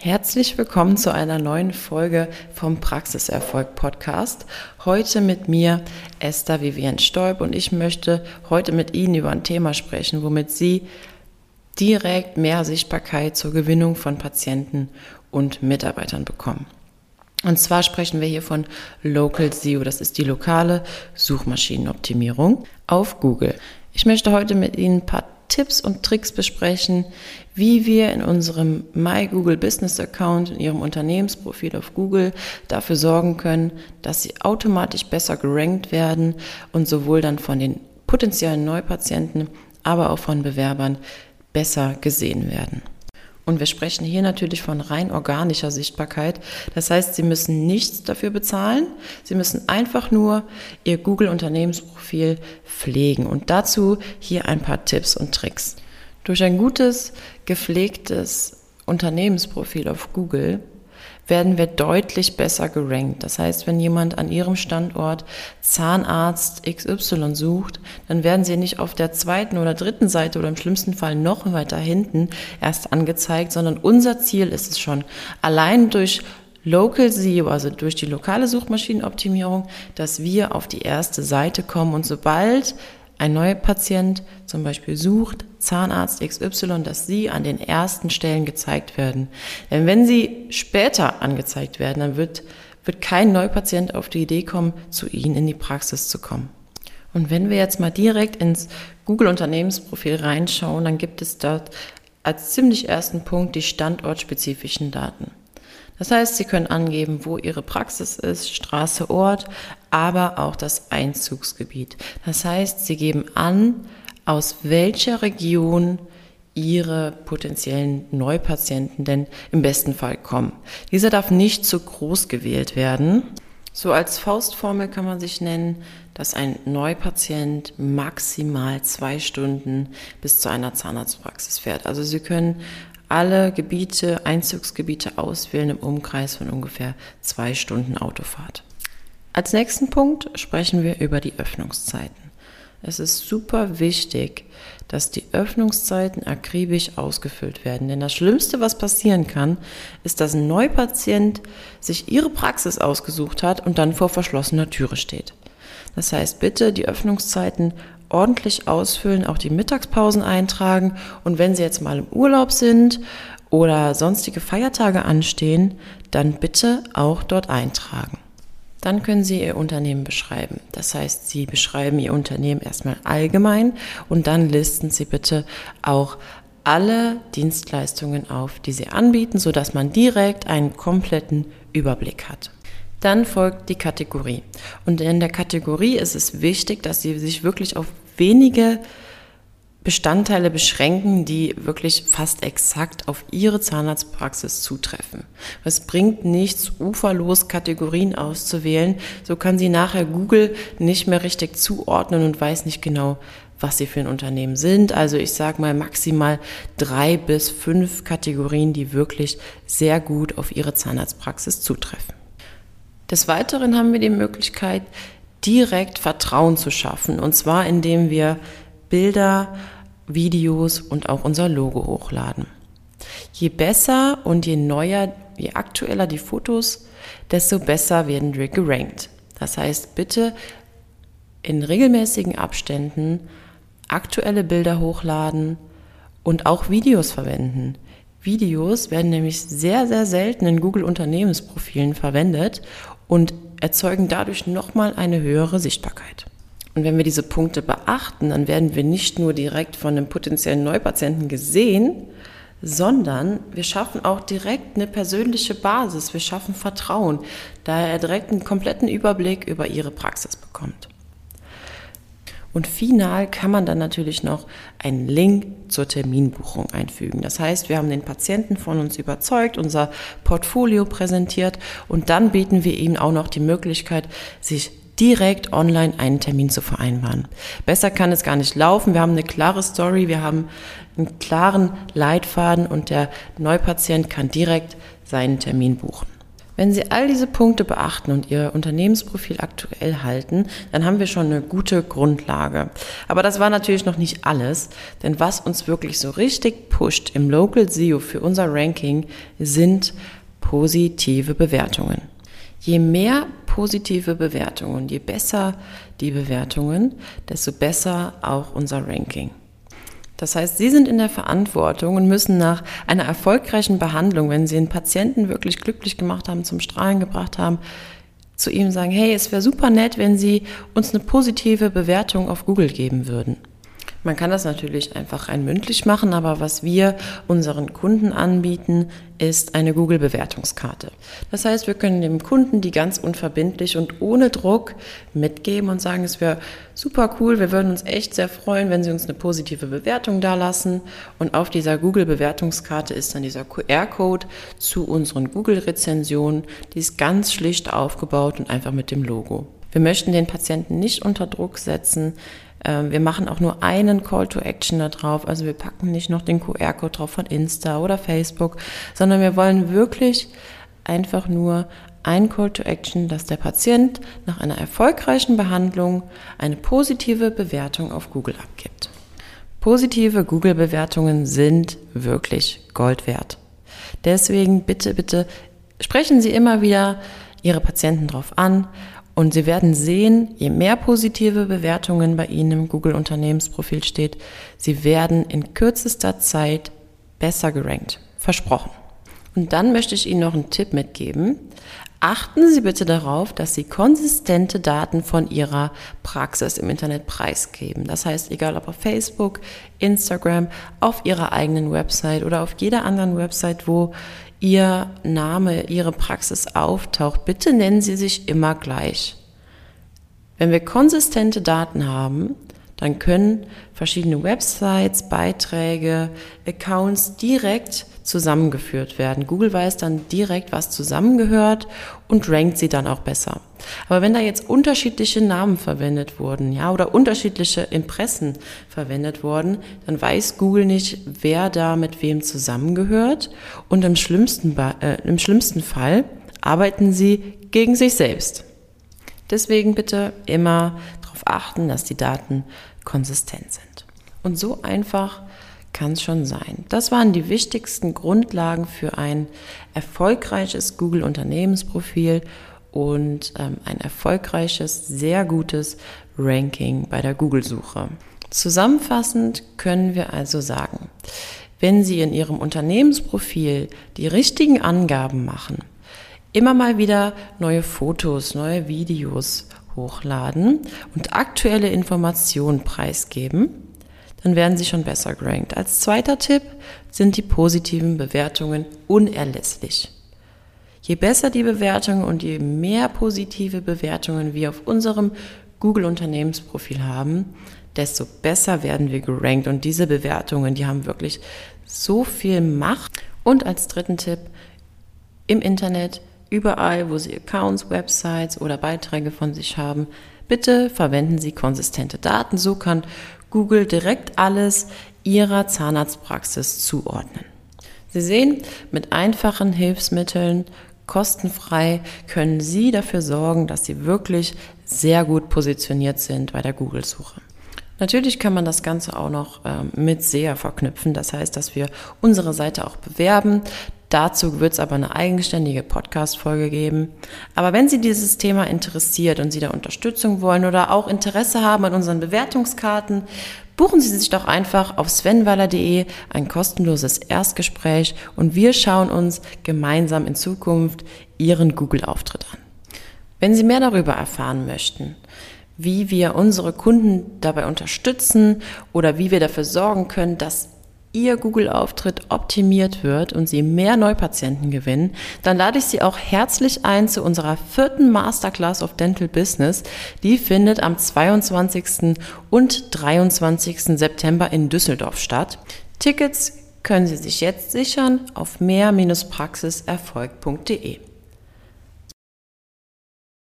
Herzlich willkommen zu einer neuen Folge vom Praxiserfolg Podcast. Heute mit mir Esther Vivian Stolp und ich möchte heute mit Ihnen über ein Thema sprechen, womit Sie direkt mehr Sichtbarkeit zur Gewinnung von Patienten und Mitarbeitern bekommen. Und zwar sprechen wir hier von Local SEO, das ist die lokale Suchmaschinenoptimierung auf Google. Ich möchte heute mit Ihnen ein paar Tipps und Tricks besprechen, wie wir in unserem My Google Business Account, in Ihrem Unternehmensprofil auf Google dafür sorgen können, dass Sie automatisch besser gerankt werden und sowohl dann von den potenziellen Neupatienten, aber auch von Bewerbern besser gesehen werden. Und wir sprechen hier natürlich von rein organischer Sichtbarkeit. Das heißt, Sie müssen nichts dafür bezahlen. Sie müssen einfach nur Ihr Google-Unternehmensprofil pflegen. Und dazu hier ein paar Tipps und Tricks. Durch ein gutes, gepflegtes Unternehmensprofil auf Google werden wir deutlich besser gerankt. Das heißt, wenn jemand an Ihrem Standort Zahnarzt XY sucht, dann werden Sie nicht auf der zweiten oder dritten Seite oder im schlimmsten Fall noch weiter hinten erst angezeigt, sondern unser Ziel ist es schon, allein durch Local SEO, also durch die lokale Suchmaschinenoptimierung, dass wir auf die erste Seite kommen und sobald ein neuer Patient zum Beispiel sucht, Zahnarzt XY, dass Sie an den ersten Stellen gezeigt werden. Denn wenn Sie später angezeigt werden, dann wird, wird kein Neupatient auf die Idee kommen, zu Ihnen in die Praxis zu kommen. Und wenn wir jetzt mal direkt ins Google-Unternehmensprofil reinschauen, dann gibt es dort als ziemlich ersten Punkt die standortspezifischen Daten. Das heißt, Sie können angeben, wo Ihre Praxis ist, Straße, Ort, aber auch das Einzugsgebiet. Das heißt, Sie geben an, aus welcher Region Ihre potenziellen Neupatienten denn im besten Fall kommen. Dieser darf nicht zu groß gewählt werden. So als Faustformel kann man sich nennen, dass ein Neupatient maximal zwei Stunden bis zu einer Zahnarztpraxis fährt. Also Sie können alle Gebiete, Einzugsgebiete auswählen im Umkreis von ungefähr zwei Stunden Autofahrt. Als nächsten Punkt sprechen wir über die Öffnungszeiten. Es ist super wichtig, dass die Öffnungszeiten akribisch ausgefüllt werden. Denn das Schlimmste, was passieren kann, ist, dass ein Neupatient sich ihre Praxis ausgesucht hat und dann vor verschlossener Türe steht. Das heißt, bitte die Öffnungszeiten ordentlich ausfüllen, auch die Mittagspausen eintragen und wenn Sie jetzt mal im Urlaub sind oder sonstige Feiertage anstehen, dann bitte auch dort eintragen. Dann können Sie Ihr Unternehmen beschreiben. Das heißt, Sie beschreiben Ihr Unternehmen erstmal allgemein und dann listen Sie bitte auch alle Dienstleistungen auf, die Sie anbieten, sodass man direkt einen kompletten Überblick hat. Dann folgt die Kategorie. Und in der Kategorie ist es wichtig, dass Sie sich wirklich auf wenige Bestandteile beschränken, die wirklich fast exakt auf Ihre Zahnarztpraxis zutreffen. Es bringt nichts, uferlos Kategorien auszuwählen. So kann sie nachher Google nicht mehr richtig zuordnen und weiß nicht genau, was sie für ein Unternehmen sind. Also ich sage mal maximal drei bis fünf Kategorien, die wirklich sehr gut auf Ihre Zahnarztpraxis zutreffen. Des Weiteren haben wir die Möglichkeit, direkt Vertrauen zu schaffen. Und zwar indem wir Bilder, Videos und auch unser Logo hochladen. Je besser und je neuer, je aktueller die Fotos, desto besser werden wir gerankt. Das heißt, bitte in regelmäßigen Abständen aktuelle Bilder hochladen und auch Videos verwenden. Videos werden nämlich sehr, sehr selten in Google Unternehmensprofilen verwendet und erzeugen dadurch nochmal eine höhere Sichtbarkeit. Und wenn wir diese Punkte beachten, dann werden wir nicht nur direkt von einem potenziellen Neupatienten gesehen, sondern wir schaffen auch direkt eine persönliche Basis, wir schaffen Vertrauen, da er direkt einen kompletten Überblick über ihre Praxis bekommt. Und final kann man dann natürlich noch einen Link zur Terminbuchung einfügen. Das heißt, wir haben den Patienten von uns überzeugt, unser Portfolio präsentiert und dann bieten wir ihm auch noch die Möglichkeit, sich direkt online einen Termin zu vereinbaren. Besser kann es gar nicht laufen. Wir haben eine klare Story, wir haben einen klaren Leitfaden und der Neupatient kann direkt seinen Termin buchen. Wenn Sie all diese Punkte beachten und Ihr Unternehmensprofil aktuell halten, dann haben wir schon eine gute Grundlage. Aber das war natürlich noch nicht alles, denn was uns wirklich so richtig pusht im Local SEO für unser Ranking sind positive Bewertungen. Je mehr positive Bewertungen, je besser die Bewertungen, desto besser auch unser Ranking. Das heißt, Sie sind in der Verantwortung und müssen nach einer erfolgreichen Behandlung, wenn Sie einen Patienten wirklich glücklich gemacht haben, zum Strahlen gebracht haben, zu ihm sagen, hey, es wäre super nett, wenn Sie uns eine positive Bewertung auf Google geben würden. Man kann das natürlich einfach rein mündlich machen, aber was wir unseren Kunden anbieten, ist eine Google-Bewertungskarte. Das heißt, wir können dem Kunden die ganz unverbindlich und ohne Druck mitgeben und sagen, es wäre super cool, wir würden uns echt sehr freuen, wenn Sie uns eine positive Bewertung da lassen. Und auf dieser Google-Bewertungskarte ist dann dieser QR-Code zu unseren Google-Rezensionen. Die ist ganz schlicht aufgebaut und einfach mit dem Logo. Wir möchten den Patienten nicht unter Druck setzen. Ähm, wir machen auch nur einen Call to Action da drauf. Also wir packen nicht noch den QR-Code drauf von Insta oder Facebook, sondern wir wollen wirklich einfach nur ein Call to Action, dass der Patient nach einer erfolgreichen Behandlung eine positive Bewertung auf Google abgibt. Positive Google-Bewertungen sind wirklich Gold wert. Deswegen bitte, bitte sprechen Sie immer wieder Ihre Patienten drauf an und Sie werden sehen, je mehr positive Bewertungen bei Ihnen im Google Unternehmensprofil steht, Sie werden in kürzester Zeit besser gerankt. Versprochen. Und dann möchte ich Ihnen noch einen Tipp mitgeben. Achten Sie bitte darauf, dass Sie konsistente Daten von Ihrer Praxis im Internet preisgeben. Das heißt, egal ob auf Facebook, Instagram, auf Ihrer eigenen Website oder auf jeder anderen Website, wo Ihr Name, Ihre Praxis auftaucht, bitte nennen Sie sich immer gleich. Wenn wir konsistente Daten haben, dann können verschiedene Websites, Beiträge, Accounts direkt zusammengeführt werden. Google weiß dann direkt, was zusammengehört und rankt sie dann auch besser. Aber wenn da jetzt unterschiedliche Namen verwendet wurden, ja, oder unterschiedliche Impressen verwendet wurden, dann weiß Google nicht, wer da mit wem zusammengehört und im schlimmsten, äh, im schlimmsten Fall arbeiten sie gegen sich selbst. Deswegen bitte immer darauf achten, dass die Daten konsistent sind. Und so einfach kann es schon sein. Das waren die wichtigsten Grundlagen für ein erfolgreiches Google-Unternehmensprofil und ähm, ein erfolgreiches, sehr gutes Ranking bei der Google-Suche. Zusammenfassend können wir also sagen, wenn Sie in Ihrem Unternehmensprofil die richtigen Angaben machen, immer mal wieder neue Fotos, neue Videos hochladen und aktuelle Informationen preisgeben, dann werden sie schon besser gerankt. Als zweiter Tipp sind die positiven Bewertungen unerlässlich. Je besser die Bewertungen und je mehr positive Bewertungen wir auf unserem Google Unternehmensprofil haben, desto besser werden wir gerankt. Und diese Bewertungen, die haben wirklich so viel Macht. Und als dritten Tipp, im Internet, überall, wo Sie Accounts, Websites oder Beiträge von sich haben, bitte verwenden Sie konsistente Daten. So kann Google direkt alles Ihrer Zahnarztpraxis zuordnen. Sie sehen, mit einfachen Hilfsmitteln, kostenfrei, können Sie dafür sorgen, dass Sie wirklich sehr gut positioniert sind bei der Google-Suche. Natürlich kann man das Ganze auch noch ähm, mit SEA verknüpfen. Das heißt, dass wir unsere Seite auch bewerben. Dazu wird es aber eine eigenständige Podcast-Folge geben. Aber wenn Sie dieses Thema interessiert und Sie da Unterstützung wollen oder auch Interesse haben an unseren Bewertungskarten, buchen Sie sich doch einfach auf svenwaller.de ein kostenloses Erstgespräch und wir schauen uns gemeinsam in Zukunft Ihren Google-Auftritt an. Wenn Sie mehr darüber erfahren möchten, wie wir unsere Kunden dabei unterstützen oder wie wir dafür sorgen können, dass Ihr Google-Auftritt optimiert wird und Sie mehr Neupatienten gewinnen, dann lade ich Sie auch herzlich ein zu unserer vierten Masterclass of Dental Business. Die findet am 22. und 23. September in Düsseldorf statt. Tickets können Sie sich jetzt sichern auf mehr-praxiserfolg.de.